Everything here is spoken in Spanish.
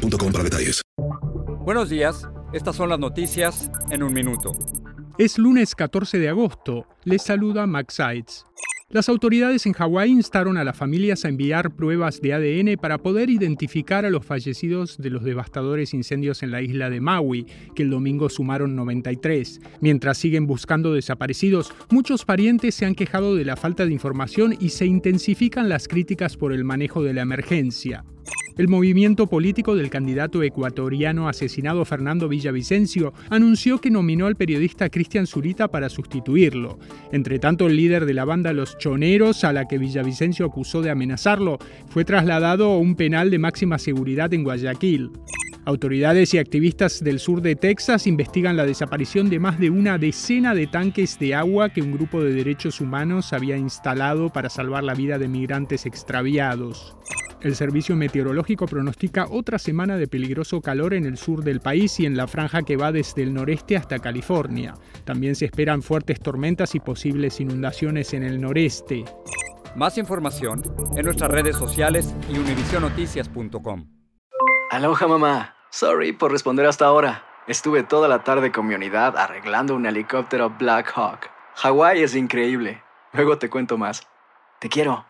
boostmobile.com para detalles. Buenos días, estas son las noticias en un minuto. Es lunes 14 de agosto. Les saluda Max Sides. Las autoridades en Hawái instaron a las familias a enviar pruebas de ADN para poder identificar a los fallecidos de los devastadores incendios en la isla de Maui, que el domingo sumaron 93. Mientras siguen buscando desaparecidos, muchos parientes se han quejado de la falta de información y se intensifican las críticas por el manejo de la emergencia. El movimiento político del candidato ecuatoriano asesinado Fernando Villavicencio anunció que nominó al periodista Cristian Zurita para sustituirlo. Entre tanto, el líder de la banda Los Choneros, a la que Villavicencio acusó de amenazarlo, fue trasladado a un penal de máxima seguridad en Guayaquil. Autoridades y activistas del sur de Texas investigan la desaparición de más de una decena de tanques de agua que un grupo de derechos humanos había instalado para salvar la vida de migrantes extraviados. El servicio meteorológico pronostica otra semana de peligroso calor en el sur del país y en la franja que va desde el noreste hasta California. También se esperan fuertes tormentas y posibles inundaciones en el noreste. Más información en nuestras redes sociales y univisionoticias.com. Aloha mamá. Sorry por responder hasta ahora. Estuve toda la tarde con mi unidad arreglando un helicóptero Black Hawk. Hawái es increíble. Luego te cuento más. Te quiero.